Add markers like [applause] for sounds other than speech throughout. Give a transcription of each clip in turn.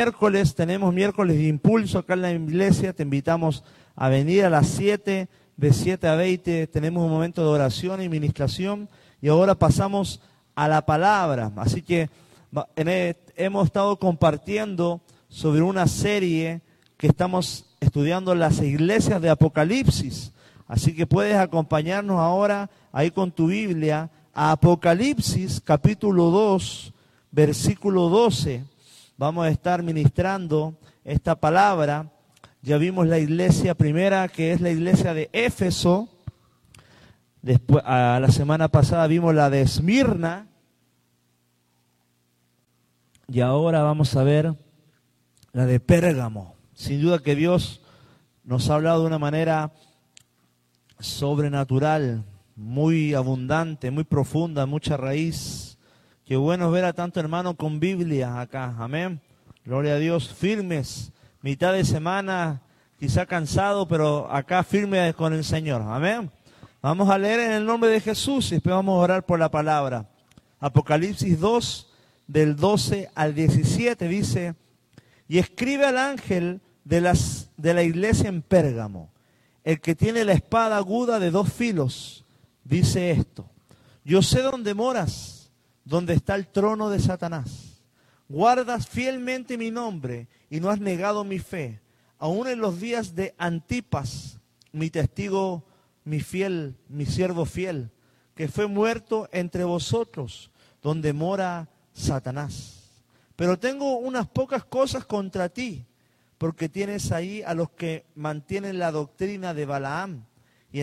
miércoles, tenemos miércoles de impulso acá en la iglesia, te invitamos a venir a las 7, de 7 a 20, tenemos un momento de oración y ministración y ahora pasamos a la palabra. Así que e, hemos estado compartiendo sobre una serie que estamos estudiando las iglesias de Apocalipsis. Así que puedes acompañarnos ahora ahí con tu Biblia a Apocalipsis capítulo 2, versículo 12 vamos a estar ministrando esta palabra. Ya vimos la iglesia primera, que es la iglesia de Éfeso. Después, a la semana pasada vimos la de Esmirna. Y ahora vamos a ver la de Pérgamo. Sin duda que Dios nos ha hablado de una manera sobrenatural, muy abundante, muy profunda, mucha raíz. Qué bueno ver a tanto hermano con Biblia acá. Amén. Gloria a Dios. Firmes. Mitad de semana, quizá cansado, pero acá firme con el Señor. Amén. Vamos a leer en el nombre de Jesús y después vamos a orar por la palabra. Apocalipsis 2, del 12 al 17 dice, y escribe al ángel de, las, de la iglesia en Pérgamo, el que tiene la espada aguda de dos filos, dice esto, yo sé dónde moras donde está el trono de Satanás. Guardas fielmente mi nombre y no has negado mi fe, aun en los días de Antipas, mi testigo, mi fiel, mi siervo fiel, que fue muerto entre vosotros, donde mora Satanás. Pero tengo unas pocas cosas contra ti, porque tienes ahí a los que mantienen la doctrina de Balaam y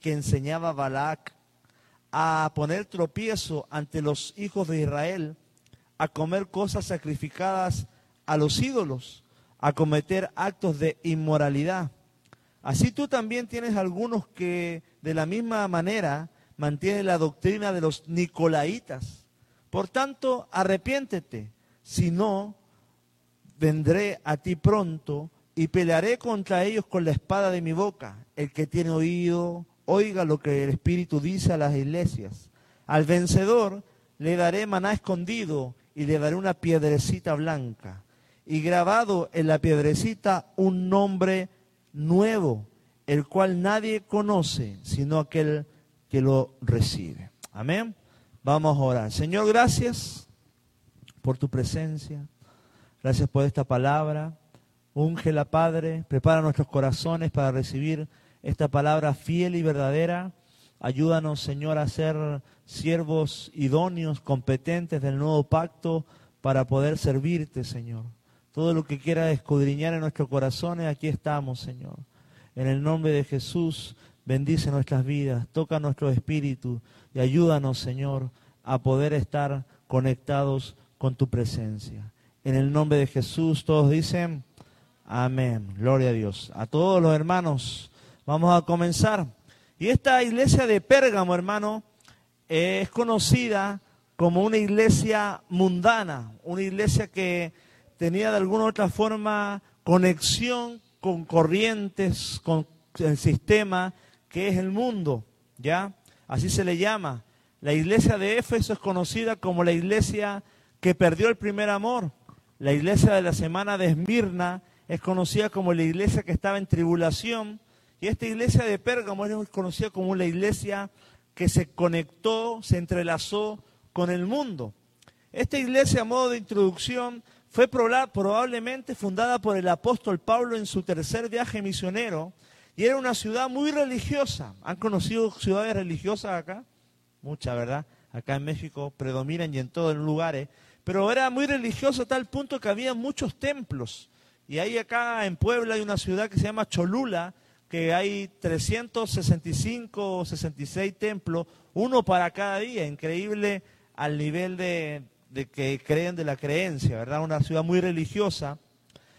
que enseñaba Balac a poner tropiezo ante los hijos de Israel, a comer cosas sacrificadas a los ídolos, a cometer actos de inmoralidad. Así tú también tienes algunos que de la misma manera mantienen la doctrina de los nicolaitas. Por tanto, arrepiéntete, si no, vendré a ti pronto y pelearé contra ellos con la espada de mi boca. El que tiene oído, Oiga lo que el Espíritu dice a las iglesias. Al vencedor le daré maná escondido y le daré una piedrecita blanca. Y grabado en la piedrecita un nombre nuevo, el cual nadie conoce, sino aquel que lo recibe. Amén. Vamos a orar. Señor, gracias por tu presencia. Gracias por esta palabra. Úngela, Padre. Prepara nuestros corazones para recibir esta palabra fiel y verdadera. Ayúdanos, Señor, a ser siervos idóneos, competentes del nuevo pacto para poder servirte, Señor. Todo lo que quiera escudriñar en nuestros corazones, aquí estamos, Señor. En el nombre de Jesús, bendice nuestras vidas, toca nuestro espíritu y ayúdanos, Señor, a poder estar conectados con tu presencia. En el nombre de Jesús, todos dicen, amén. Gloria a Dios. A todos los hermanos Vamos a comenzar. Y esta iglesia de Pérgamo, hermano, es conocida como una iglesia mundana, una iglesia que tenía de alguna u otra forma conexión con corrientes, con el sistema que es el mundo, ¿ya? Así se le llama. La iglesia de Éfeso es conocida como la iglesia que perdió el primer amor. La iglesia de la semana de Esmirna es conocida como la iglesia que estaba en tribulación. Y esta iglesia de Pérgamo es conocida como la iglesia que se conectó, se entrelazó con el mundo. Esta iglesia, a modo de introducción, fue probablemente fundada por el apóstol Pablo en su tercer viaje misionero y era una ciudad muy religiosa. ¿Han conocido ciudades religiosas acá? Muchas, ¿verdad? Acá en México predominan y en todos los lugares. Pero era muy religiosa a tal punto que había muchos templos. Y ahí acá en Puebla hay una ciudad que se llama Cholula, que hay 365 o 66 templos, uno para cada día, increíble al nivel de, que creen de la creencia, ¿verdad? Una ciudad muy religiosa.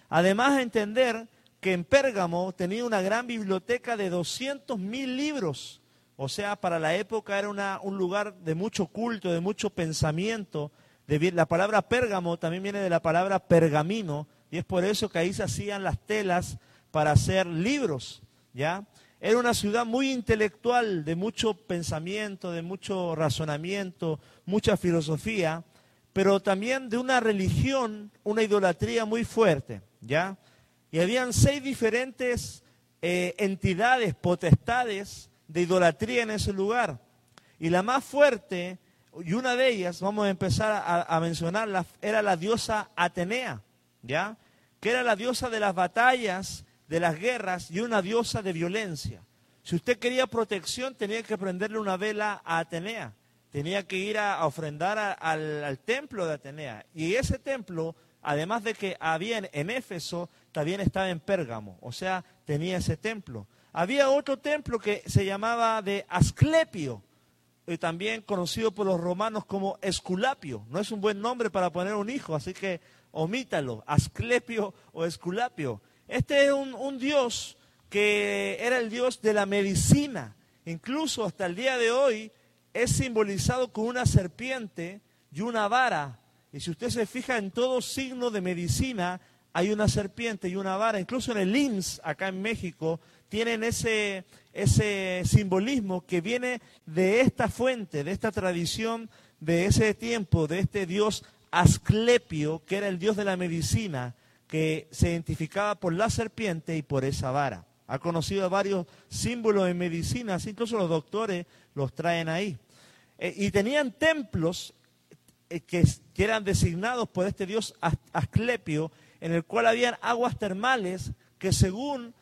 Además, entender que en Pérgamo tenía una gran biblioteca de 200 mil libros, o sea, para la época era un lugar de mucho culto, de mucho pensamiento. la palabra Pérgamo también viene de la palabra pergamino, y es por eso que ahí se hacían las telas para hacer libros. ¿Ya? Era una ciudad muy intelectual, de mucho pensamiento, de mucho razonamiento, mucha filosofía, pero también de una religión, una idolatría muy fuerte, ¿ya? Y habían seis diferentes eh, entidades, potestades de idolatría en ese lugar. Y la más fuerte, y una de ellas, vamos a empezar a, a mencionarla, era la diosa Atenea, ¿ya? Que era la diosa de las batallas, de las guerras y una diosa de violencia. Si usted quería protección, tenía que prenderle una vela a Atenea tenía que ir a, ofrendar al, templo de Atenea. Y ese templo, además de que había en, Éfeso, también estaba en Pérgamo, o sea, tenía ese templo. Había otro templo que se llamaba de Asclepio, y también conocido por los romanos como Esculapio. No es un buen nombre para poner un hijo, así que omítalo, Asclepio o Esculapio. Este es un, dios que era el dios de la medicina. Incluso hasta el día de hoy, es simbolizado con una serpiente y una vara. Y si usted se fija en todo signo de medicina, hay una serpiente y una vara. Incluso en el IMSS, acá en México, tienen ese, ese simbolismo que viene de esta fuente, de esta tradición, de ese tiempo, de este dios Asclepio, que era el dios de la medicina, que se identificaba por la serpiente y por esa vara. Ha conocido varios símbolos en medicina, incluso los doctores los traen ahí. Eh, y tenían templos eh, que, eran designados por este dios Asclepio, en el cual habían aguas termales que según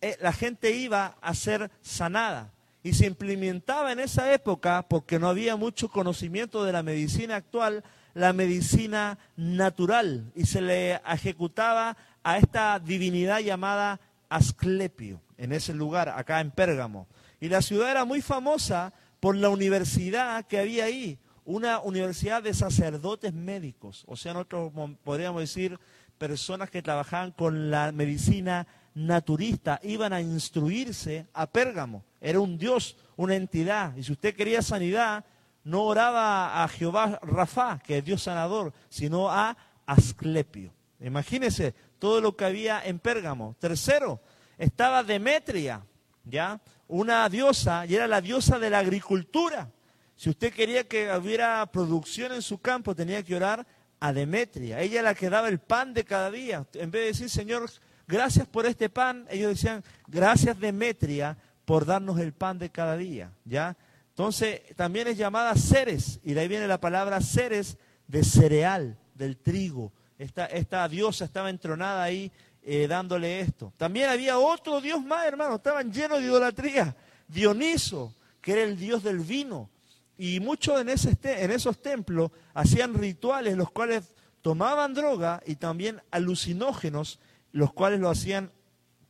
eh, la gente iba a ser sanada. Y se implementaba en esa época, porque no había mucho conocimiento de la medicina actual, la medicina natural. Y se le ejecutaba a esta divinidad llamada Asclepio, en ese lugar, acá en Pérgamo. Y la ciudad era muy famosa por la universidad que había ahí, una universidad de sacerdotes médicos, o sea, nosotros podríamos decir personas que trabajaban con la medicina naturista, iban a instruirse a Pérgamo. Era un dios, una entidad, y si usted quería sanidad, no oraba a Jehová Rafa, que es Dios sanador, sino a Asclepio. Imagínese todo lo que había en Pérgamo. Tercero, estaba Demetria, ¿ya? una diosa y era la diosa de la agricultura. Si usted quería que hubiera producción en su campo, tenía que orar a Demetria. Ella la que daba el pan de cada día. En vez de decir, Señor, gracias por este pan, ellos decían, gracias Demetria por darnos el pan de cada día. ¿Ya? Entonces, también es llamada Ceres, y de ahí viene la palabra Ceres de cereal, del trigo. Esta, esta diosa estaba entronada ahí eh, dándole esto. También había otro dios más, hermano, estaban llenos de idolatría. Dioniso, que era el dios del vino. Y muchos en, en esos templos hacían rituales, los cuales tomaban droga y también alucinógenos, los cuales lo hacían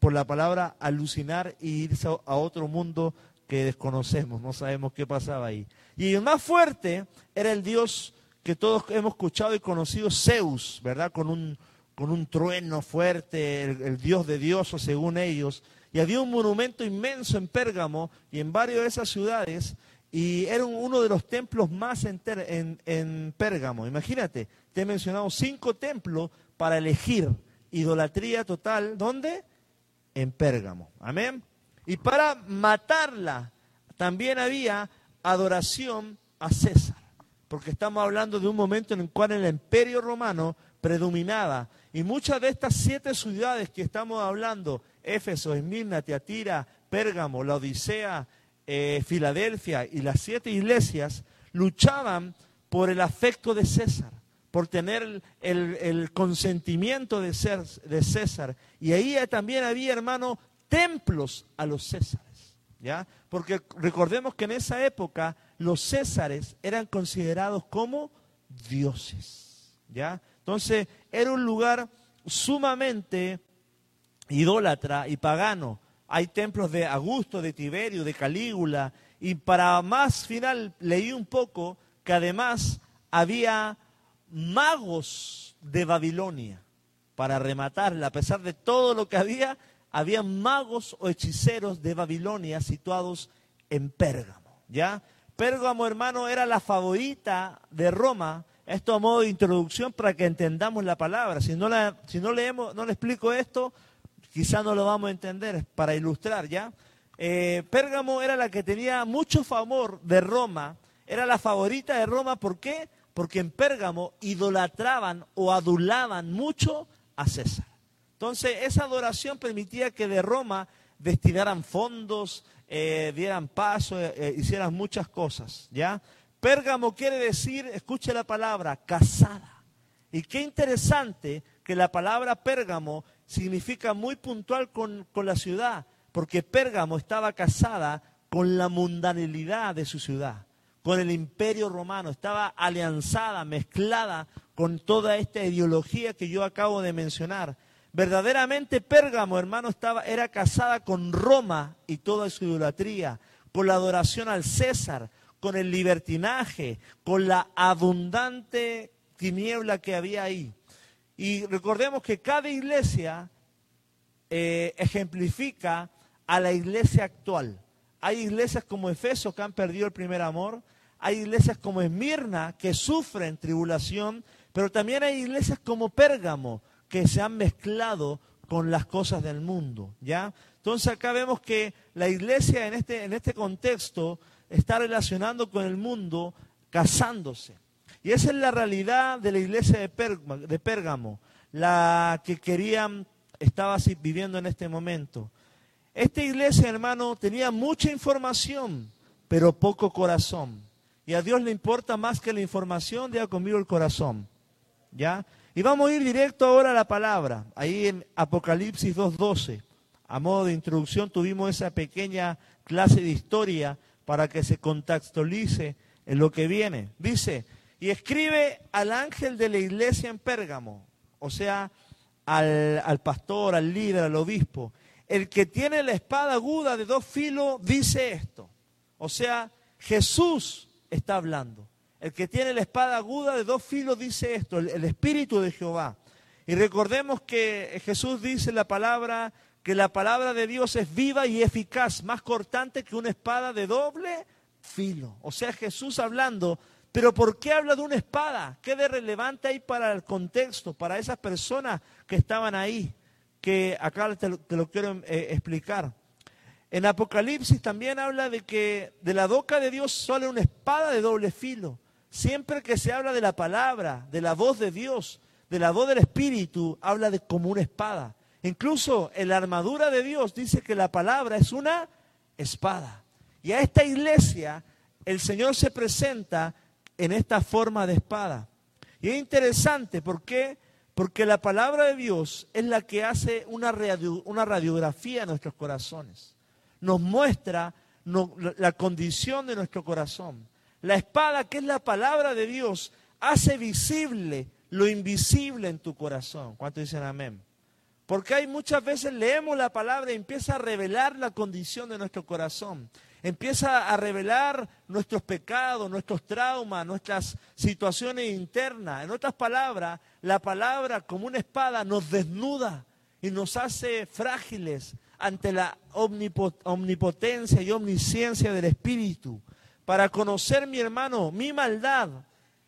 por la palabra alucinar y irse a otro mundo que desconocemos, no sabemos qué pasaba ahí. Y el más fuerte era el dios que todos hemos escuchado y conocido, Zeus, ¿verdad? Con un, con un trueno fuerte, el, dios de dioses según ellos. Y había un monumento inmenso en Pérgamo y en varias de esas ciudades, y era uno de los templos más en, en Pérgamo. Imagínate, te he mencionado cinco templos para elegir idolatría total. ¿Dónde? En Pérgamo. Amén. Y para matarla, también había adoración a César. Porque estamos hablando de un momento en el cual el imperio romano predominaba y muchas de estas siete ciudades que estamos hablando, Éfeso, Esmirna, Teatira, Pérgamo, la Odisea, eh, Filadelfia y las siete iglesias, luchaban por el afecto de César, por tener el, consentimiento de, ser, de César. Y ahí también había, hermano, templos a los Césares. ¿ya? Porque recordemos que en esa época los Césares eran considerados como dioses. ¿ya? Entonces, era un lugar sumamente idólatra y pagano. Hay templos de Augusto, de Tiberio, de Calígula, y para más final leí un poco que además había magos de Babilonia. Para rematarla, a pesar de todo lo que había, había magos o hechiceros de Babilonia situados en Pérgamo. ¿Ya? Pérgamo, hermano, era la favorita de Roma esto a modo de introducción para que entendamos la palabra. Si no, leemos, no le explico esto, quizá no lo vamos a entender, para ilustrar ya. Eh, Pérgamo era la que tenía mucho favor de Roma, era la favorita de Roma, ¿por qué? porque en Pérgamo idolatraban o adulaban mucho a César. Entonces, esa adoración permitía que de Roma destinaran fondos, eh, dieran paso, eh, eh, hicieran muchas cosas, ¿ya? Pérgamo quiere decir, escuche la palabra, casada. Y qué interesante que la palabra Pérgamo significa muy puntual con, con la ciudad, porque Pérgamo estaba casada con la mundanalidad de su ciudad, con el imperio romano, estaba alianzada, mezclada con toda esta ideología que yo acabo de mencionar. Verdaderamente Pérgamo, hermano, estaba, era casada con Roma y toda su idolatría, con la adoración al César, con el libertinaje, con la abundante tiniebla que había ahí. Y recordemos que cada iglesia eh, ejemplifica a la iglesia actual. Hay iglesias como Efeso que han perdido el primer amor, hay iglesias como Esmirna que sufren tribulación, pero también hay iglesias como Pérgamo que se han mezclado con las cosas del mundo, ¿ya? Entonces acá vemos que la iglesia en este, en este contexto está relacionando con el mundo casándose. Y esa es la realidad de la iglesia de, Pérgamo, la que querían, estaba viviendo en este momento. Esta iglesia, hermano, tenía mucha información, pero poco corazón. Y a Dios le importa más que la información, diga conmigo el corazón. ¿Ya? Y vamos a ir directo ahora a la palabra, ahí en Apocalipsis 2.12. A modo de introducción tuvimos esa pequeña clase de historia para que se contextualice en lo que viene. Dice, y escribe al ángel de la iglesia en Pérgamo, o sea, al, al pastor, al líder, al obispo, el que tiene la espada aguda de dos filos dice esto. O sea, Jesús está hablando. El que tiene la espada aguda de dos filos dice esto, el, Espíritu de Jehová. Y recordemos que Jesús dice la palabra, que la palabra de Dios es viva y eficaz, más cortante que una espada de doble filo. O sea, Jesús hablando, pero ¿por qué habla de una espada? ¿Qué de relevante hay para el contexto, para esas personas que estaban ahí? que acá te lo, quiero eh, explicar. En Apocalipsis también habla de que de la boca de Dios sale una espada de doble filo. Siempre que se habla de la palabra, de la voz de Dios, de la voz del Espíritu, habla de como una espada. Incluso en la armadura de Dios dice que la palabra es una espada. Y a esta iglesia el Señor se presenta en esta forma de espada. Y es interesante porque porque la palabra de Dios es la que hace una, radiografía de nuestros corazones. Nos muestra la condición de nuestro corazón. La espada, que es la palabra de Dios, hace visible lo invisible en tu corazón. ¿Cuántos dicen amén? Porque hay muchas veces leemos la palabra y empieza a revelar la condición de nuestro corazón empieza a revelar nuestros pecados, nuestros traumas, nuestras situaciones internas. En otras palabras, la palabra como una espada nos desnuda y nos hace frágiles ante la omnipotencia y omnisciencia del Espíritu. Para conocer, mi hermano, mi maldad,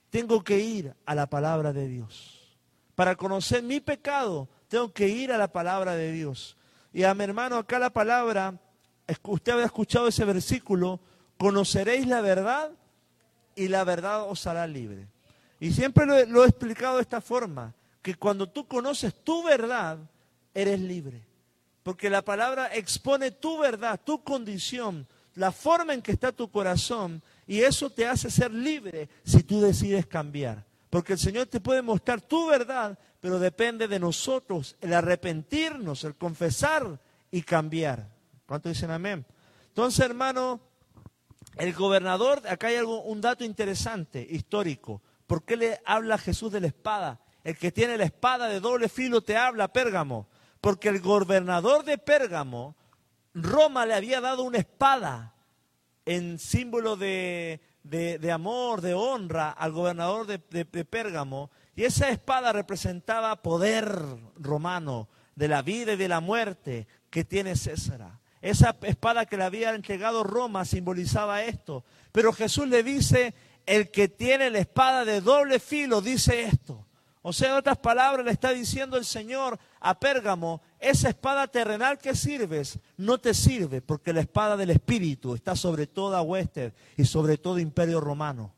tengo que ir a la palabra de Dios. Para conocer mi pecado, tengo que ir a la palabra de Dios. Y a mi hermano, acá la palabra usted habrá escuchado ese versículo, conoceréis la verdad y la verdad os hará libre. Y siempre lo, he explicado de esta forma, que cuando tú conoces tu verdad, eres libre. Porque la palabra expone tu verdad, tu condición, la forma en que está tu corazón, y eso te hace ser libre si tú decides cambiar. Porque el Señor te puede mostrar tu verdad, pero depende de nosotros el arrepentirnos, el confesar y cambiar. ¿Cuánto dicen amén? Entonces, hermano, el gobernador, acá hay algo, un dato interesante, histórico. ¿Por qué le habla Jesús de la espada? El que tiene la espada de doble filo te habla, Pérgamo. Porque el gobernador de Pérgamo, Roma le había dado una espada en símbolo de, amor, de honra al gobernador de, de Pérgamo. Y esa espada representaba poder romano de la vida y de la muerte que tiene César. Esa espada que le había entregado Roma simbolizaba esto. Pero Jesús le dice, el que tiene la espada de doble filo dice esto. O sea, en otras palabras, le está diciendo el Señor a Pérgamo, esa espada terrenal que sirves no te sirve, porque la espada del Espíritu está sobre toda hueste y sobre todo imperio romano,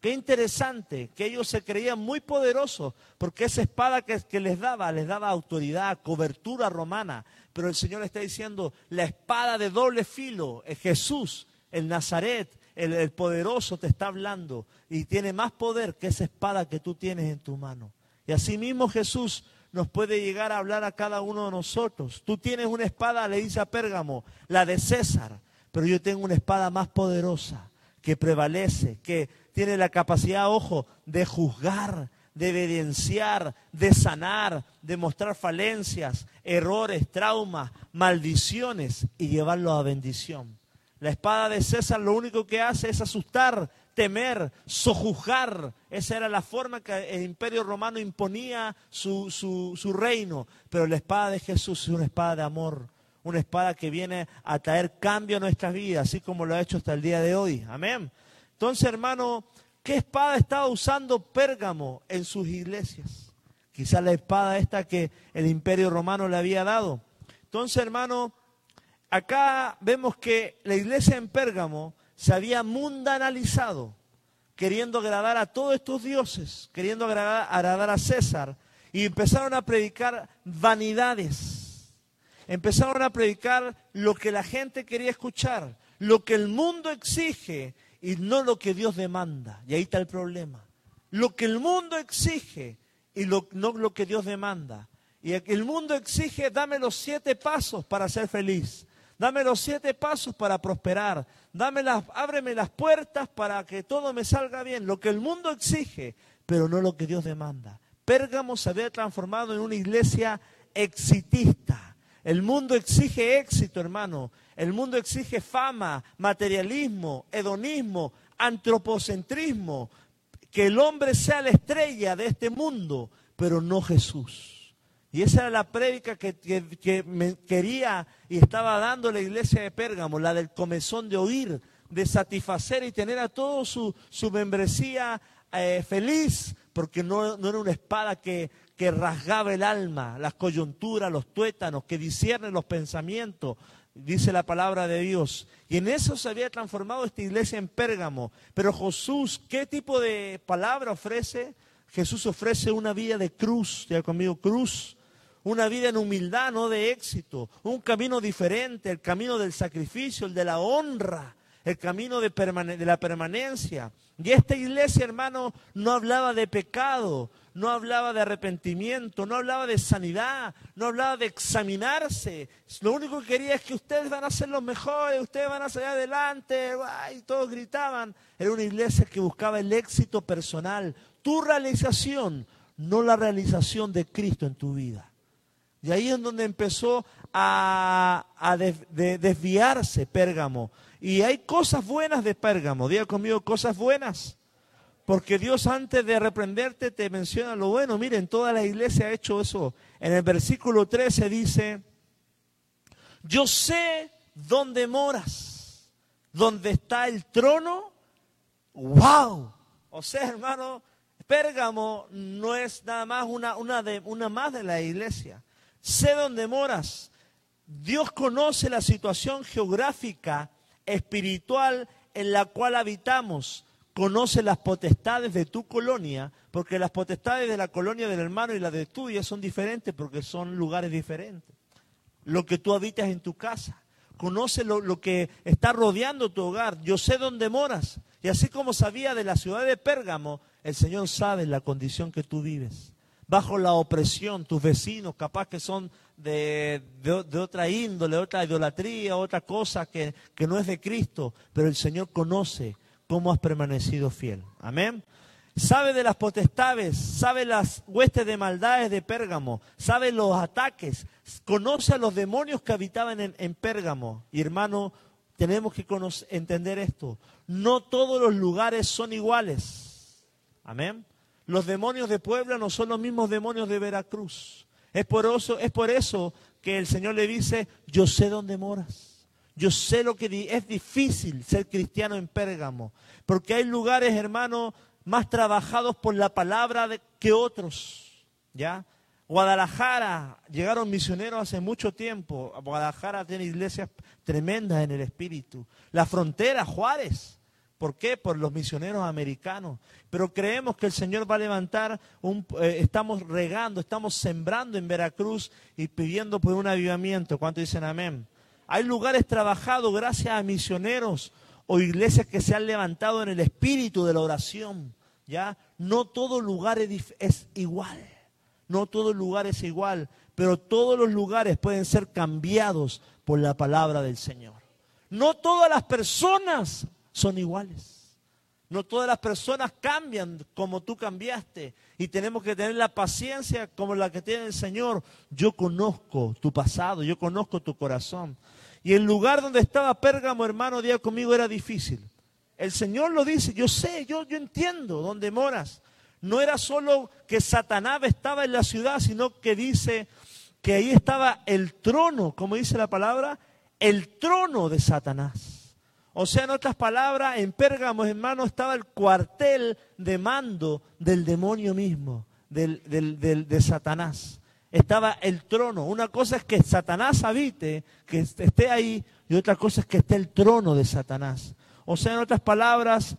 Qué interesante que ellos se creían muy poderosos porque esa espada que, les daba, les daba autoridad, cobertura romana. Pero el Señor está diciendo, la espada de doble filo es Jesús, el Nazaret, el poderoso te está hablando y tiene más poder que esa espada que tú tienes en tu mano. Y asimismo Jesús nos puede llegar a hablar a cada uno de nosotros. Tú tienes una espada, le dice a Pérgamo, la de César, pero yo tengo una espada más poderosa que prevalece, que tiene la capacidad, ojo, de juzgar, de evidenciar, de sanar, de mostrar falencias, errores, traumas, maldiciones y llevarlo a bendición. La espada de César lo único que hace es asustar, temer, sojuzgar. Esa era la forma que el imperio romano imponía su, su, su reino. Pero la espada de Jesús es una espada de amor, una espada que viene a traer cambio a nuestras vidas, así como lo ha hecho hasta el día de hoy. Amén. Entonces, hermano, ¿qué espada estaba usando Pérgamo en sus iglesias? Quizás la espada esta que el imperio romano le había dado. Entonces, hermano, acá vemos que la iglesia en Pérgamo se había mundanalizado, queriendo agradar a todos estos dioses, queriendo agradar, a César, y empezaron a predicar vanidades. Empezaron a predicar lo que la gente quería escuchar, lo que el mundo exige, y no lo que Dios demanda. Y ahí está el problema. Lo que el mundo exige y no lo que Dios demanda. Y el mundo exige, dame los siete pasos para ser feliz. Dame los siete pasos para prosperar. Dame las, ábreme las puertas para que todo me salga bien. Lo que el mundo exige, pero no lo que Dios demanda. Pérgamo se había transformado en una iglesia exitista. El mundo exige éxito, hermano. El mundo exige fama, materialismo, hedonismo, antropocentrismo, que el hombre sea la estrella de este mundo, pero no Jesús. Y esa era la prédica que, me quería y estaba dando la iglesia de Pérgamo, la del comezón de oír, de satisfacer y tener a todos su, membresía eh, feliz, porque no, no, era una espada que, que rasgaba el alma, las coyunturas, los tuétanos, que discierne los pensamientos, dice la palabra de Dios. Y en eso se había transformado esta iglesia en Pérgamo. Pero Jesús, ¿qué tipo de palabra ofrece? Jesús ofrece una vida de cruz, ya conmigo, cruz. Una vida en humildad, no de éxito. Un camino diferente, el camino del sacrificio, el de la honra, el camino de, de la permanencia. Y esta iglesia, hermano, no hablaba de pecado, no hablaba de arrepentimiento, no hablaba de sanidad, no hablaba de examinarse. Lo único que quería es que ustedes van a ser los mejores, ustedes van a salir adelante, y todos gritaban. Era una iglesia que buscaba el éxito personal, tu realización, no la realización de Cristo en tu vida. Y ahí es donde empezó a, desviarse Pérgamo. Y hay cosas buenas de Pérgamo. Diga conmigo cosas buenas. Porque Dios antes de reprenderte te menciona lo bueno. Miren, toda la iglesia ha hecho eso. En el versículo 13 dice, yo sé dónde moras, dónde está el trono. ¡Wow! O sea, hermano, Pérgamo no es nada más una, una, de, una más de la iglesia. Sé dónde moras. Dios conoce la situación geográfica, espiritual en la cual habitamos conoce las potestades de tu colonia, porque las potestades de la colonia del hermano y la de tuya son diferentes porque son lugares diferentes. Lo que tú habitas en tu casa. Conoce lo, lo que está rodeando tu hogar. Yo sé dónde moras. Y así como sabía de la ciudad de Pérgamo, el Señor sabe la condición que tú vives. Bajo la opresión, tus vecinos capaz que son de, de, otra índole, otra idolatría, otra cosa que, que no es de Cristo, pero el Señor conoce cómo has permanecido fiel. Amén. Sabe de las potestades, sabe las huestes de maldades de Pérgamo, sabe los ataques, conoce a los demonios que habitaban en, Pérgamo. Y hermano, tenemos que entender esto. No todos los lugares son iguales. Amén. Los demonios de Puebla no son los mismos demonios de Veracruz. Es por eso, es por eso que el Señor le dice, yo sé dónde moras. Yo sé lo que es difícil ser cristiano en Pérgamo, porque hay lugares, hermano, más trabajados por la palabra que otros. ¿Ya? Guadalajara, llegaron misioneros hace mucho tiempo. Guadalajara tiene iglesias tremendas en el espíritu. La frontera, Juárez, ¿Por qué? Por los misioneros americanos. Pero creemos que el Señor va a levantar, eh, estamos regando, estamos sembrando en Veracruz y pidiendo por un avivamiento. ¿Cuánto dicen amén? Hay lugares trabajados gracias a misioneros o iglesias que se han levantado en el espíritu de la oración. ¿ya? No todo lugar es igual. No todo lugar es igual, pero todos los lugares pueden ser cambiados por la palabra del Señor. No todas las personas son iguales. No todas las personas cambian como tú cambiaste. Y tenemos que tener la paciencia como la que tiene el Señor. Yo conozco tu pasado, yo conozco tu corazón. Y el lugar donde estaba Pérgamo, hermano, día conmigo era difícil. El Señor lo dice, yo sé, yo, yo entiendo dónde moras. No era solo que Satanás estaba en la ciudad, sino que dice que ahí estaba el trono, como dice la palabra, el trono de Satanás. O sea, en otras palabras, en Pérgamo, hermano, estaba el cuartel de mando del demonio mismo, del, de Satanás. Estaba el trono. Una cosa es que Satanás habite, que esté ahí, y otra cosa es que esté el trono de Satanás. O sea, en otras palabras,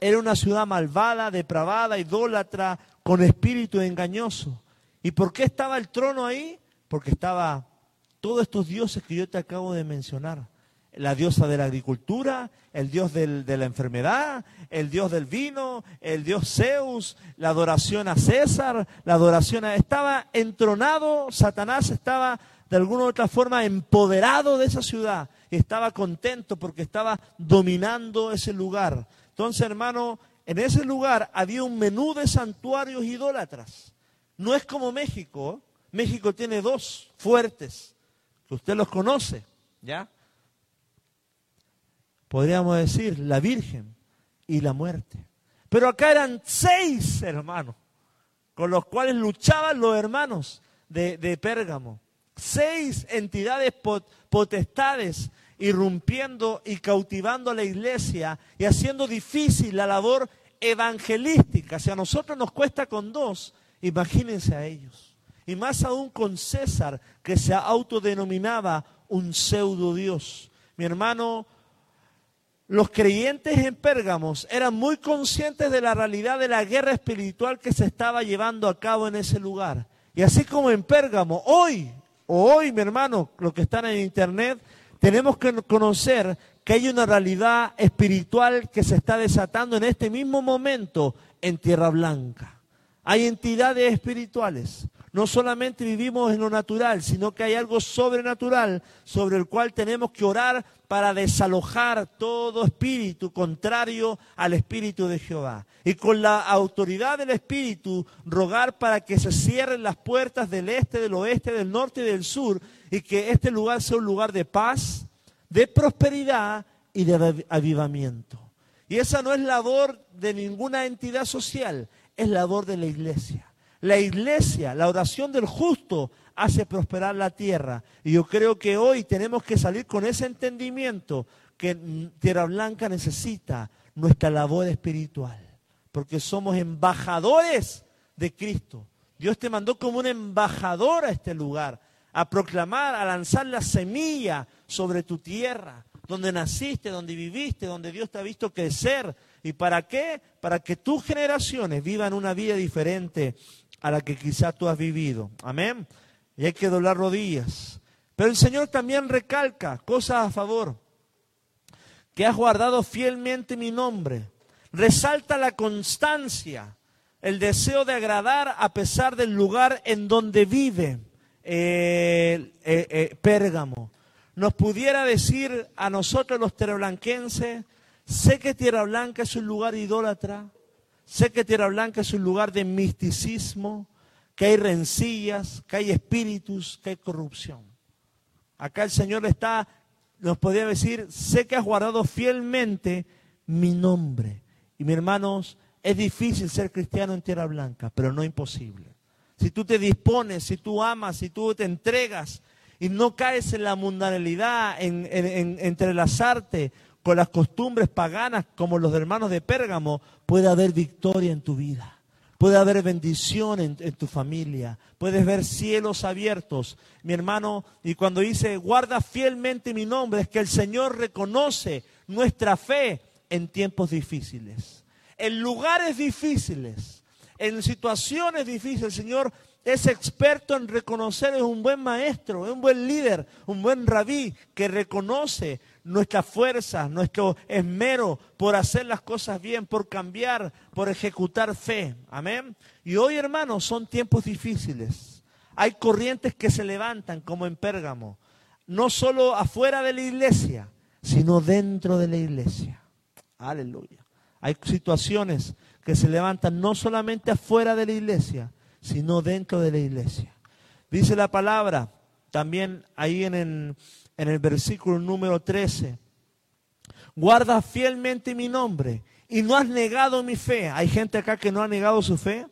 era una ciudad malvada, depravada, idólatra, con espíritu engañoso. ¿Y por qué estaba el trono ahí? Porque estaba todos estos dioses que yo te acabo de mencionar. La diosa de la agricultura, el dios de la enfermedad, el dios del vino, el dios Zeus, la adoración a César, la adoración a... Estaba entronado, Satanás estaba de alguna u otra forma empoderado de esa ciudad estaba contento porque estaba dominando ese lugar. Entonces, hermano, en ese lugar había un menú de santuarios idólatras. No es como México. México tiene dos fuertes, que usted los conoce, ¿ya? Podríamos decir la Virgen y la muerte. Pero acá eran seis hermanos, con los cuales luchaban los hermanos de, de Pérgamo. Seis entidades potestades irrumpiendo y cautivando a la iglesia y haciendo difícil la labor evangelística. Si a nosotros nos cuesta con dos, imagínense a ellos. Y más aún con César, que se autodenominaba un pseudo Dios. Mi hermano, los creyentes en Pérgamos eran muy conscientes de la realidad de la guerra espiritual que se estaba llevando a cabo en ese lugar. Y así como en Pérgamo, hoy, o hoy, mi hermano, los que están en internet, tenemos que conocer que hay una realidad espiritual que se está desatando en este mismo momento en Tierra Blanca. Hay entidades espirituales. No solamente vivimos en lo natural, sino que hay algo sobrenatural sobre el cual tenemos que orar para desalojar todo espíritu contrario al espíritu de Jehová. Y con la autoridad del espíritu rogar para que se cierren las puertas del este, del oeste, del norte y del sur y que este lugar sea un lugar de paz, de prosperidad y de avivamiento. Y esa no es labor de ninguna entidad social, es labor de la iglesia. La iglesia, la oración del justo hace prosperar la tierra. Y yo creo que hoy tenemos que salir con ese entendimiento que Tierra Blanca necesita nuestra labor espiritual, porque somos embajadores de Cristo. Dios te mandó como un embajador a este lugar a proclamar, a lanzar la semilla sobre tu tierra, donde naciste, donde viviste, donde Dios te ha visto crecer. ¿Y para qué? Para que tus generaciones vivan una vida diferente a la que quizás tú has vivido. Amén. Y hay que doblar rodillas. Pero el Señor también recalca cosas a favor. Que has guardado fielmente mi nombre. Resalta la constancia, el deseo de agradar a pesar del lugar en donde vive eh, eh, Pérgamo, nos pudiera decir a nosotros los terablanquenses, sé que Tierra Blanca es un lugar idólatra, sé que Tierra Blanca es un lugar de misticismo, que hay rencillas, que hay espíritus, que hay corrupción. Acá el Señor está, nos podría decir, sé que has guardado fielmente mi nombre. Y mis hermanos, es difícil ser cristiano en Tierra Blanca, pero no imposible si tú te dispones, si tú amas, si tú te entregas y no caes en la mundanalidad, en, entrelazarte con las costumbres paganas como los hermanos de Pérgamo, puede haber victoria en tu vida. Puede haber bendición en, en, tu familia. Puedes ver cielos abiertos. Mi hermano, y cuando dice, guarda fielmente mi nombre, es que el Señor reconoce nuestra fe en tiempos difíciles, en lugares difíciles, en situaciones difíciles. El Señor es experto en reconocer, es un buen maestro, es un buen líder, un buen rabí que reconoce nuestras fuerzas, nuestro esmero por hacer las cosas bien, por cambiar, por ejecutar fe. Amén. Y hoy, hermanos, son tiempos difíciles. Hay corrientes que se levantan, como en Pérgamo, no solo afuera de la iglesia, sino dentro de la iglesia. Aleluya. Hay situaciones que se levantan no solamente afuera de la iglesia, sino dentro de la iglesia. Dice la palabra, también ahí en el, en el versículo número 13, guarda fielmente mi nombre y no has negado mi fe. Hay gente acá que no ha negado su fe.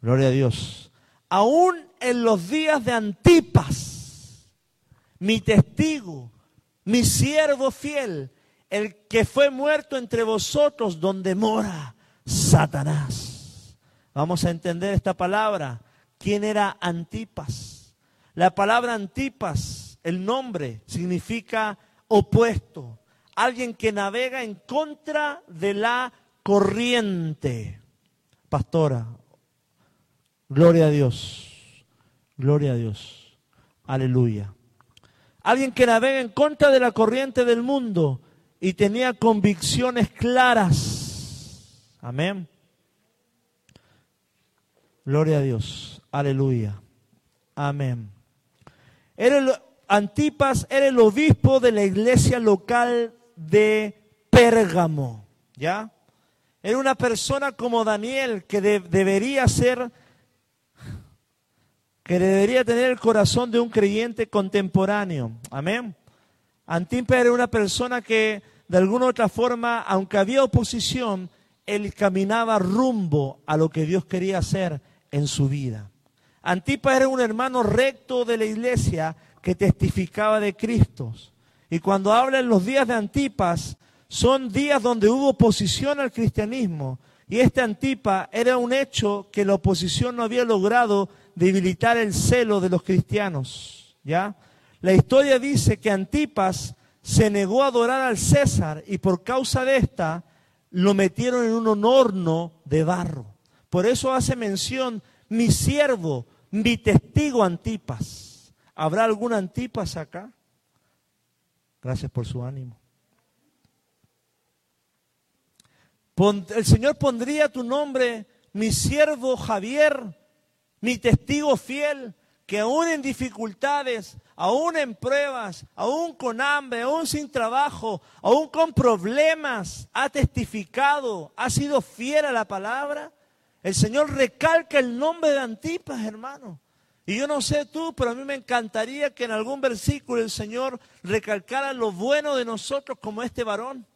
Gloria a Dios. Aún en los días de Antipas, mi testigo, mi siervo fiel, el que fue muerto entre vosotros donde mora Satanás. Vamos a entender esta palabra. ¿Quién era Antipas? La palabra Antipas, el nombre, significa opuesto. Alguien que navega en contra de la corriente. Pastora, gloria a Dios. Gloria a Dios. Aleluya. Alguien que navega en contra de la corriente del mundo y tenía convicciones claras. Amén. Gloria a Dios. Aleluya. Amén. Era Antipas era el obispo de la iglesia local de Pérgamo. ¿Ya? Era una persona como Daniel que debería ser que debería tener el corazón de un creyente contemporáneo. Amén. Antipas era una persona que de alguna u otra forma, aunque había oposición, él caminaba rumbo a lo que Dios quería hacer en su vida. Antipas era un hermano recto de la iglesia que testificaba de Cristo. Y cuando habla en los días de Antipas, son días donde hubo oposición al cristianismo. Y este Antipas era un hecho que la oposición no había logrado debilitar el celo de los cristianos. ¿Ya? La historia dice que Antipas se negó a adorar al César y por causa de esta lo metieron en un horno de barro. Por eso hace mención mi siervo, mi testigo Antipas. ¿Habrá algún Antipas acá? Gracias por su ánimo. El Señor pondría tu nombre, mi siervo Javier, mi testigo fiel, que aún en dificultades, aún en pruebas, aún con hambre, aún sin trabajo, aún con problemas, ha testificado, ha sido fiel a la palabra. El Señor recalca el nombre de Antipas, hermano. Y yo no sé tú, pero a mí me encantaría que en algún versículo el Señor recalcara lo bueno de nosotros como este varón.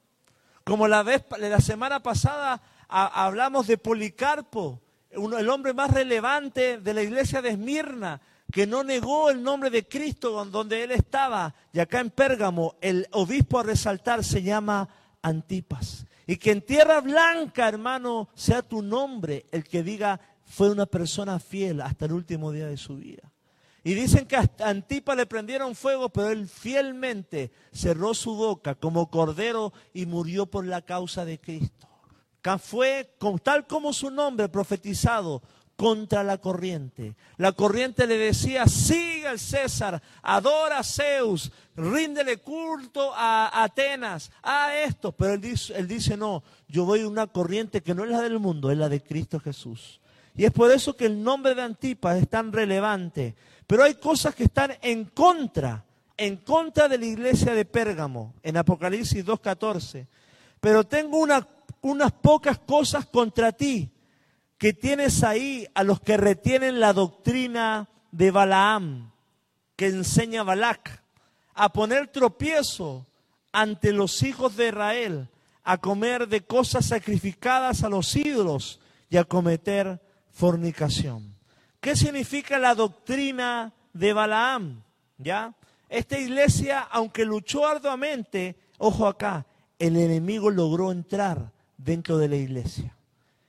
Como la vez, la semana pasada hablamos de Policarpo, el hombre más relevante de la iglesia de Esmirna, que no negó el nombre de Cristo donde él estaba. Y acá en Pérgamo, el obispo a resaltar se llama Antipas. Y que en tierra blanca, hermano, sea tu nombre el que diga fue una persona fiel hasta el último día de su vida. Y dicen que a Antipas le prendieron fuego, pero él fielmente cerró su boca como cordero y murió por la causa de Cristo. Fue tal como su nombre profetizado, contra la corriente. La corriente le decía, sigue al César, adora a Zeus, ríndele culto a Atenas, a esto. Pero él dice, él dice, no, yo voy a una corriente que no es la del mundo, es la de Cristo Jesús. Y es por eso que el nombre de Antipas es tan relevante. Pero hay cosas que están en contra, en contra de la iglesia de Pérgamo, en Apocalipsis 2.14. Pero tengo unas pocas cosas contra ti que tienes ahí a los que retienen la doctrina de Balaam, que enseña Balac, a poner tropiezo ante los hijos de Israel, a comer de cosas sacrificadas a los ídolos y a cometer fornicación. ¿Qué significa la doctrina de Balaam? ¿Ya? Esta iglesia, aunque luchó arduamente, ojo acá, el enemigo logró entrar dentro de la iglesia.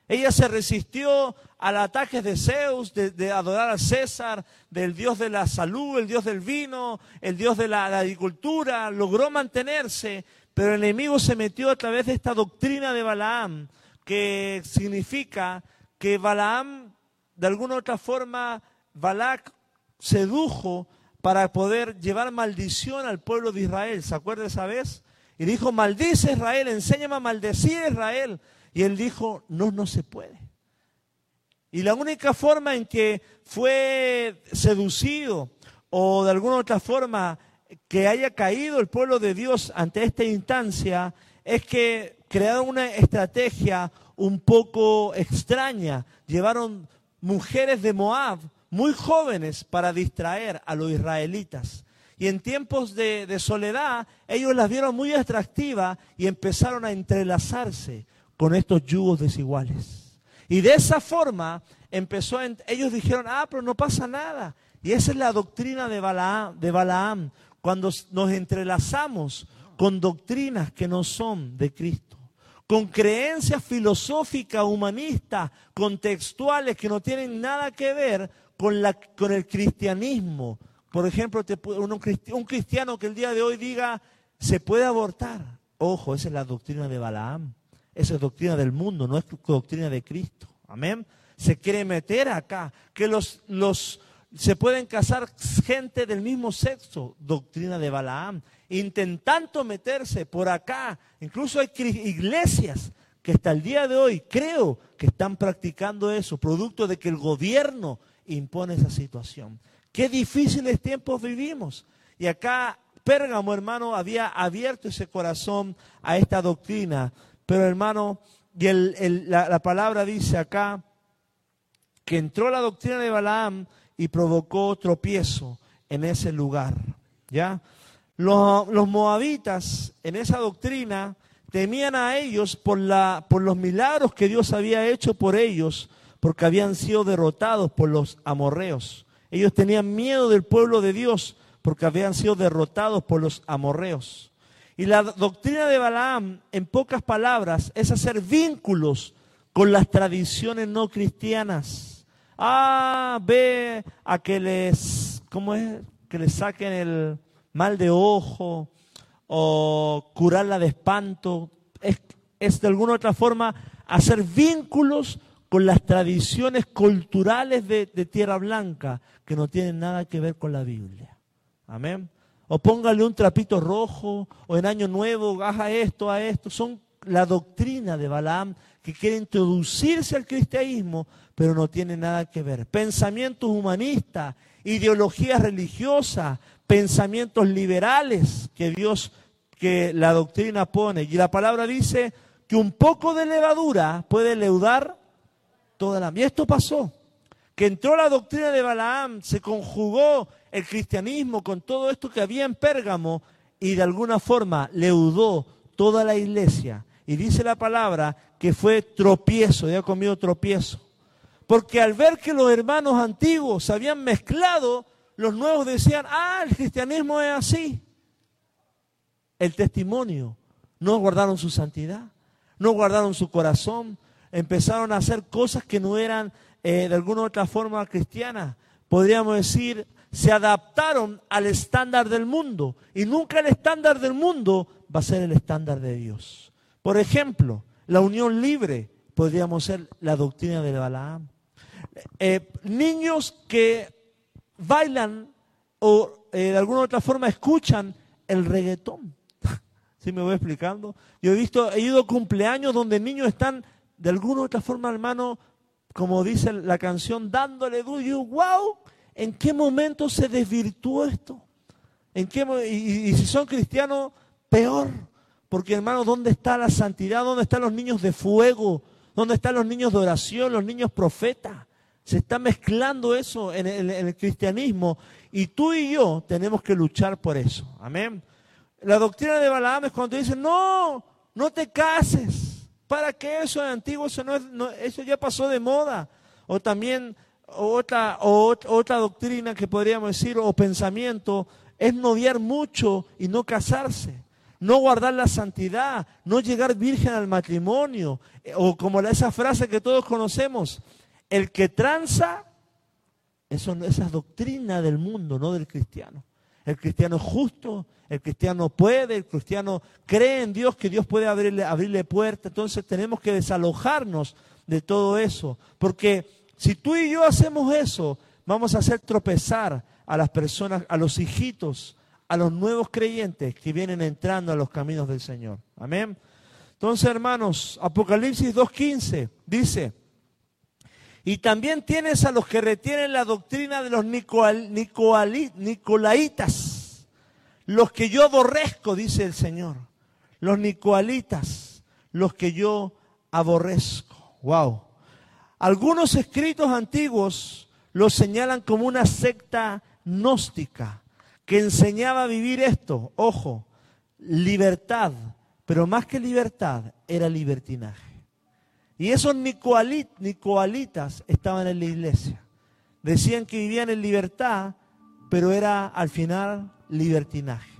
Ella se resistió al ataque de Zeus, de, adorar a César, del dios de la salud, el dios del vino, el dios de la, agricultura. Logró mantenerse, Pero el enemigo se metió a través de esta doctrina de Balaam, que significa que Balaam, de alguna u otra forma, Balac sedujo para poder llevar maldición al pueblo de Israel. ¿Se acuerda esa vez? Y dijo, maldice Israel, enséñame a maldecir a Israel. Y él dijo, no, no se puede. Y la única forma en que fue seducido o de alguna otra forma que haya caído el pueblo de Dios ante esta instancia es que crearon una estrategia un poco extraña. Llevaron mujeres de Moab muy jóvenes para distraer a los israelitas. Y en tiempos de, soledad, ellos las vieron muy atractivas y empezaron a entrelazarse con estos yugos desiguales. Y de esa forma empezó, ellos dijeron, ah, pero no pasa nada. Y esa es la doctrina de de Balaam, cuando nos entrelazamos con doctrinas que no son de Cristo, con creencias filosóficas, humanistas, contextuales que no tienen nada que ver con, la, con el cristianismo. Por ejemplo, un cristiano que el día de hoy diga, se puede abortar. Ojo, esa es la doctrina de Balaam. Esa es doctrina del mundo, no es doctrina de Cristo. Amén. Se quiere meter acá, que los, los, se pueden casar gente del mismo sexo, doctrina de Balaam, intentando meterse por acá. Incluso hay iglesias que hasta el día de hoy creo que están practicando eso, producto de que el gobierno impone esa situación. Qué difíciles tiempos vivimos. Y acá Pérgamo, hermano, había abierto ese corazón a esta doctrina. Pero, hermano, y la, la, palabra dice acá que entró la doctrina de Balaam y provocó tropiezo en ese lugar. ¿Ya? Los, los moabitas en esa doctrina temían a ellos por, la, por los milagros que Dios había hecho por ellos porque habían sido derrotados por los amorreos. Ellos tenían miedo del pueblo de Dios porque habían sido derrotados por los amorreos. Y la doctrina de Balaam, en pocas palabras, es hacer vínculos con las tradiciones no cristianas. Ah, ve a que les, ¿cómo es? Que les saquen el mal de ojo o curarla de espanto. Es, de alguna otra forma hacer vínculos con las tradiciones culturales de, Tierra Blanca que no tienen nada que ver con la Biblia. Amén. O póngale un trapito rojo, o en Año Nuevo, haga esto, a esto. Son la doctrina de Balaam que quiere introducirse al cristianismo, pero no tiene nada que ver. Pensamientos humanistas, ideologías religiosas, pensamientos liberales que Dios, que la doctrina pone. Y la palabra dice que un poco de levadura puede leudar toda la... Y esto pasó, que entró la doctrina de Balaam, se conjugó el cristianismo con todo esto que había en Pérgamo y de alguna forma leudó toda la iglesia. Y dice la palabra que fue tropiezo, ya comido tropiezo. Porque al ver que los hermanos antiguos se habían mezclado, los nuevos decían, ah, el cristianismo es así. El testimonio, no guardaron su santidad, no guardaron su corazón, empezaron a hacer cosas que no eran eh, de alguna u otra forma cristianas. Podríamos decir, se adaptaron al estándar del mundo y nunca el estándar del mundo va a ser el estándar de Dios. Por ejemplo, la unión libre podríamos ser la doctrina de Balaam. Eh, niños que bailan o eh, de alguna u otra forma escuchan el reggaetón. [laughs] ¿Sí me voy explicando? Yo he visto, he ido a cumpleaños donde niños están de alguna u otra forma, hermano, como dice la canción, dándole duro. Wow, ¿en qué momento se desvirtuó esto? ¿En qué, y, si son cristianos, peor. Porque, hermano, ¿dónde está la santidad? ¿Dónde están los niños de fuego? ¿Dónde están los niños de oración, los niños profetas? Se está mezclando eso en el, cristianismo. Y tú y yo tenemos que luchar por eso. Amén. La doctrina de Balaam es cuando dicen, no, no te cases. ¿Para qué eso es antiguo? Eso, no eso ya pasó de moda. O también otra, otra doctrina que podríamos decir, o pensamiento, es noviar mucho y no casarse. No guardar la santidad, no llegar virgen al matrimonio. O como esa frase que todos conocemos, el que tranza, eso, esa es doctrina del mundo, no del cristiano. El cristiano es justo, el cristiano puede, el cristiano cree en Dios que Dios puede abrirle, abrirle puertas. Entonces tenemos que desalojarnos de todo eso. Porque si tú y yo hacemos eso, vamos a hacer tropezar a las personas, a los hijitos, a los nuevos creyentes que vienen entrando a los caminos del Señor. Amén. Entonces, hermanos, Apocalipsis 2.15 dice, y también tienes a los que retienen la doctrina de los Nicolaitas, los que yo aborrezco, dice el Señor. Los Nicolaitas, los que yo aborrezco. Wow. Algunos escritos antiguos los señalan como una secta gnóstica que enseñaba a vivir esto. Ojo, libertad, pero más que libertad, era libertinaje. Y esos nicoalitas estaban en la iglesia. Decían que vivían en libertad, pero era al final libertinaje.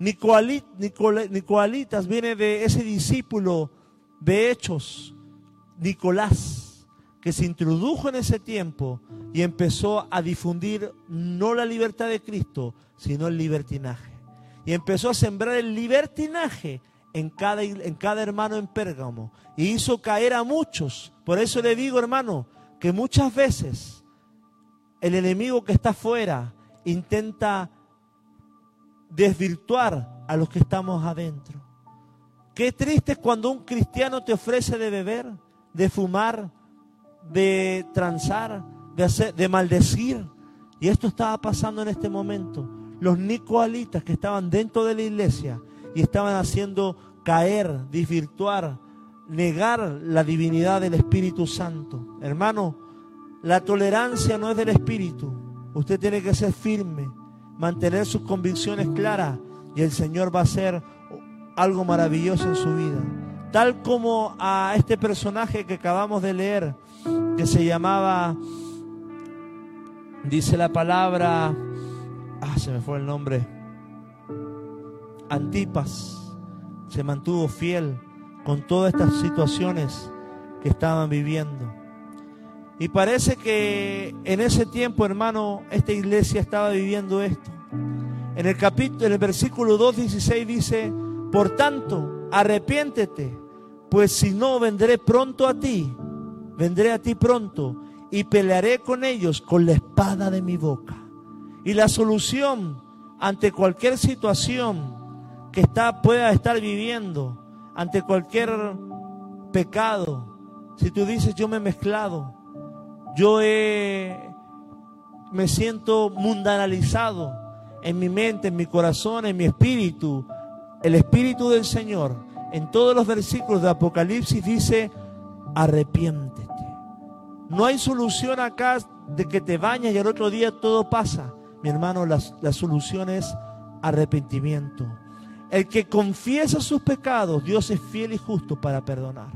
Nicoalitas viene de ese discípulo de Hechos, Nicolás, que se introdujo en ese tiempo y empezó a difundir no la libertad de Cristo, sino el libertinaje. Y empezó a sembrar el libertinaje en cada, en cada hermano en Pérgamo y hizo caer a muchos. Por eso le digo, hermano, que muchas veces el enemigo que está afuera intenta desvirtuar a los que estamos adentro. Qué triste es cuando un cristiano te ofrece de beber, de fumar, de transar, de, hacer, de maldecir. Y esto estaba pasando en este momento. Los nicoalitas que estaban dentro de la iglesia y estaban haciendo caer, desvirtuar, negar la divinidad del Espíritu Santo. Hermano, la tolerancia no es del Espíritu. Usted tiene que ser firme, mantener sus convicciones claras y el Señor va a hacer algo maravilloso en su vida. Tal como a este personaje que acabamos de leer, que se llamaba, dice la palabra, ah, se me fue el nombre, Antipas se mantuvo fiel con todas estas situaciones que estaban viviendo. Y parece que en ese tiempo, hermano, esta iglesia estaba viviendo esto. En el capítulo, en el versículo 2.16 dice, por tanto, arrepiéntete, pues si no, vendré pronto a ti, vendré a ti pronto y pelearé con ellos con la espada de mi boca. Y la solución ante cualquier situación que está, pueda estar viviendo ante cualquier pecado, si tú dices yo me he mezclado, yo me siento mundanalizado en mi mente, en mi corazón, en mi espíritu, el espíritu del Señor, en todos los versículos de Apocalipsis dice, arrepiéntete. No hay solución acá de que te bañas y al otro día todo pasa. Mi hermano, la, la solución es arrepentimiento. El que confiesa sus pecados, Dios es fiel y justo para perdonar.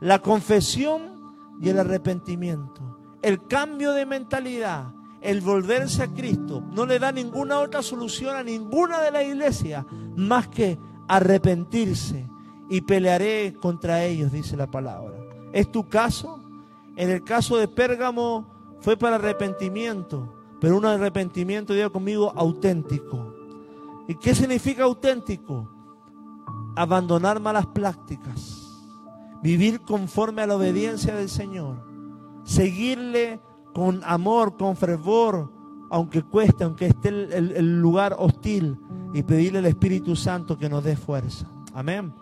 La confesión y el arrepentimiento, el cambio de mentalidad, el volverse a Cristo, no le da ninguna otra solución a ninguna de la iglesia más que arrepentirse y pelearé contra ellos, dice la palabra. ¿Es tu caso? En el caso de Pérgamo fue para arrepentimiento, pero un arrepentimiento, diga conmigo, auténtico ¿Y qué significa auténtico? Abandonar malas prácticas, vivir conforme a la obediencia del Señor, seguirle con amor, con fervor, aunque cueste, aunque esté el, el lugar hostil, y pedirle al Espíritu Santo que nos dé fuerza. Amén.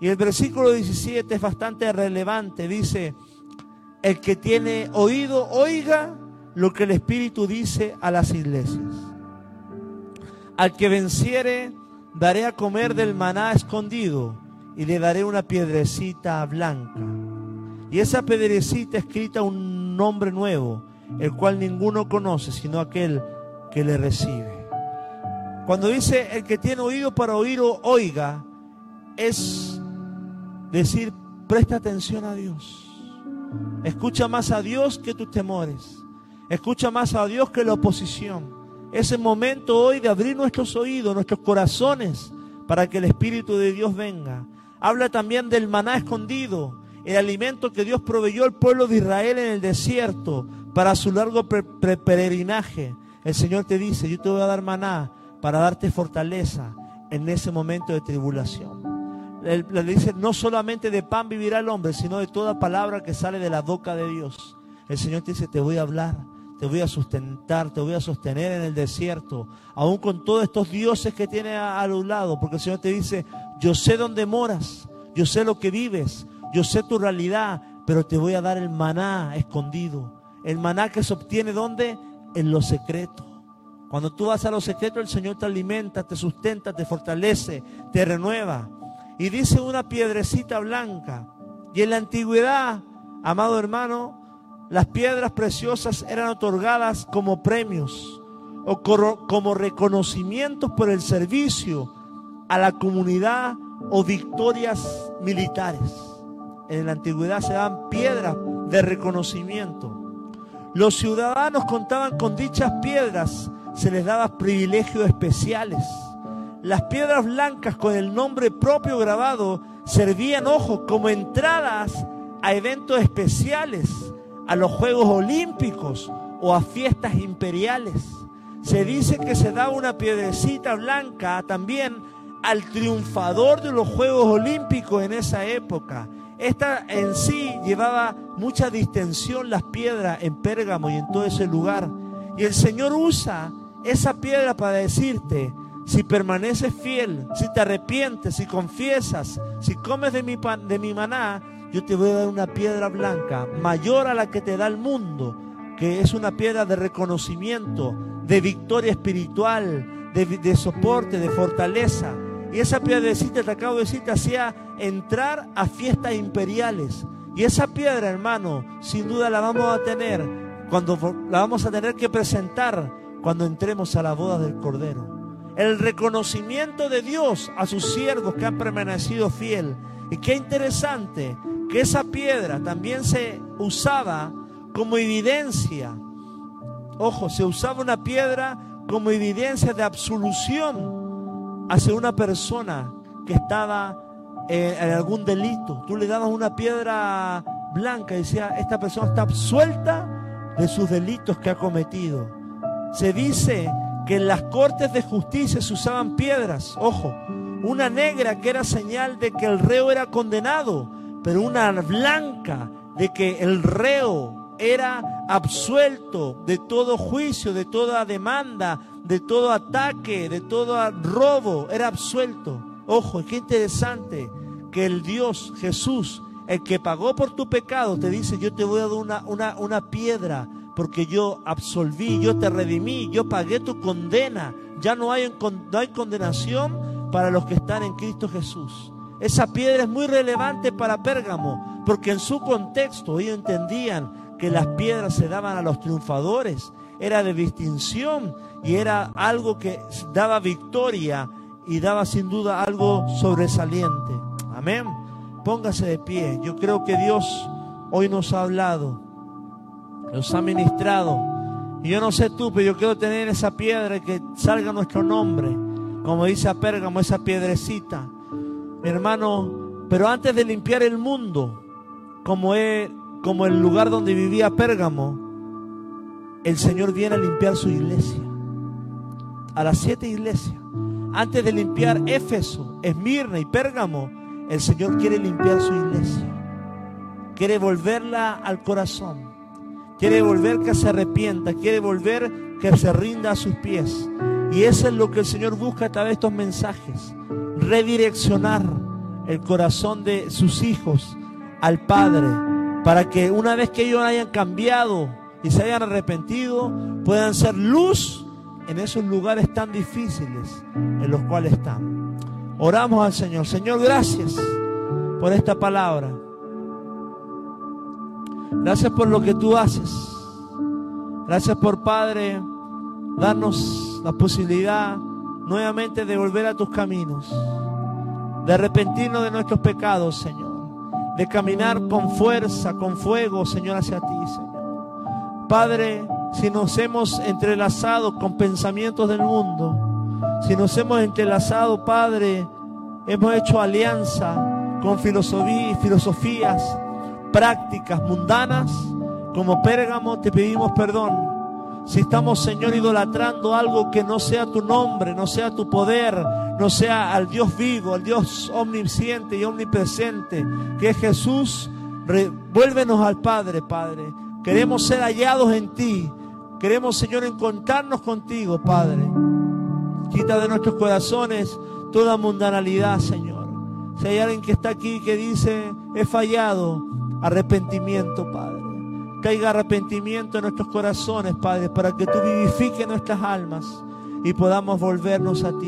Y el versículo 17 es bastante relevante. Dice, el que tiene oído, oiga lo que el Espíritu dice a las iglesias. Al que venciere, daré a comer del maná escondido y le daré una piedrecita blanca. Y esa piedrecita escrita un nombre nuevo, el cual ninguno conoce sino aquel que le recibe. Cuando dice el que tiene oído para oír o oiga, es decir, presta atención a Dios. Escucha más a Dios que tus temores. Escucha más a Dios que la oposición. Es el momento hoy de abrir nuestros oídos, nuestros corazones, para que el Espíritu de Dios venga. Habla también del maná escondido, el alimento que Dios proveyó al pueblo de Israel en el desierto para su largo peregrinaje. El Señor te dice, yo te voy a dar maná para darte fortaleza en ese momento de tribulación. Le dice, no solamente de pan vivirá el hombre, sino de toda palabra que sale de la boca de Dios. El Señor te dice, te voy a hablar, te voy a sustentar, te voy a sostener en el desierto, aún con todos estos dioses que tiene a, a un lado, porque el Señor te dice, yo sé dónde moras, yo sé lo que vives, yo sé tu realidad, pero te voy a dar el maná escondido. El maná que se obtiene ¿dónde? En lo secreto. Cuando tú vas a lo secreto, el Señor te alimenta, te sustenta, te fortalece, te renueva. Y dice una piedrecita blanca. Y en la antigüedad, amado hermano, las piedras preciosas eran otorgadas como premios o como reconocimientos por el servicio a la comunidad o victorias militares. En la antigüedad se daban piedras de reconocimiento. Los ciudadanos contaban con dichas piedras, se les daba privilegios especiales. Las piedras blancas con el nombre propio grabado servían, ojo, como entradas a eventos especiales, a los Juegos Olímpicos o a fiestas imperiales. Se dice que se daba una piedrecita blanca también al triunfador de los Juegos Olímpicos en esa época. Esta en sí llevaba mucha distensión las piedras en Pérgamo y en todo ese lugar. Y el Señor usa esa piedra para decirte, si permaneces fiel, si te arrepientes, si confiesas, si comes de mi, pan, de mi maná, yo te voy a dar una piedra blanca mayor a la que te da el mundo, que es una piedra de reconocimiento, de victoria espiritual, de, de soporte, de fortaleza. Y esa piedrecita, te acabo de decir, te hacía entrar a fiestas imperiales. Y esa piedra, hermano, sin duda la vamos a tener cuando la vamos a tener que presentar cuando entremos a la boda del Cordero. El reconocimiento de Dios a sus siervos que han permanecido fiel. Y qué interesante que esa piedra también se usaba como evidencia. Ojo, se usaba una piedra como evidencia de absolución hacia una persona que estaba eh, en algún delito. Tú le dabas una piedra blanca y decía, esta persona está absuelta de sus delitos que ha cometido. Se dice que en las cortes de justicia se usaban piedras, ojo, una negra que era señal de que el reo era condenado, pero una blanca de que el reo era absuelto de todo juicio, de toda demanda, de todo ataque, de todo robo, era absuelto. Ojo, qué interesante que el Dios Jesús, el que pagó por tu pecado, te dice, yo te voy a dar una, una, una piedra porque yo absolví, yo te redimí, yo pagué tu condena. Ya no hay, no hay condenación para los que están en Cristo Jesús. Esa piedra es muy relevante para Pérgamo, porque en su contexto ellos entendían que las piedras se daban a los triunfadores, era de distinción y era algo que daba victoria y daba sin duda algo sobresaliente. Amén. Póngase de pie. Yo creo que Dios hoy nos ha hablado, nos ha ministrado. Y yo no sé tú, pero yo quiero tener esa piedra que salga nuestro nombre, como dice a Pérgamo, esa piedrecita. Mi hermano, pero antes de limpiar el mundo, como, es, como el lugar donde vivía Pérgamo, el Señor viene a limpiar su iglesia. A las siete iglesias. Antes de limpiar Éfeso, Esmirna y Pérgamo, el Señor quiere limpiar su iglesia. Quiere volverla al corazón. Quiere volver que se arrepienta. Quiere volver que se rinda a sus pies. Y eso es lo que el Señor busca a través de estos mensajes. Redireccionar el corazón de sus hijos al Padre. Para que una vez que ellos hayan cambiado y se hayan arrepentido, puedan ser luz en esos lugares tan difíciles en los cuales están. Oramos al Señor. Señor, gracias por esta palabra. Gracias por lo que tú haces. Gracias por, Padre, darnos la posibilidad nuevamente de volver a tus caminos, de arrepentirnos de nuestros pecados, Señor, de caminar con fuerza, con fuego, Señor, hacia ti, Señor. Padre, si nos hemos entrelazado con pensamientos del mundo, si nos hemos entrelazado, Padre, hemos hecho alianza con filosofías, prácticas mundanas, como Pérgamo, te pedimos perdón. Si estamos, Señor, idolatrando algo que no sea tu nombre, no sea tu poder, no sea al Dios vivo, al Dios omnisciente y omnipresente, que es Jesús, vuélvenos al Padre, Padre. Queremos ser hallados en ti. Queremos, Señor, encontrarnos contigo, Padre. Quita de nuestros corazones toda mundanalidad, Señor. Si hay alguien que está aquí que dice, he fallado, arrepentimiento, Padre. Caiga arrepentimiento en nuestros corazones, Padre, para que tú vivifiques nuestras almas y podamos volvernos a ti.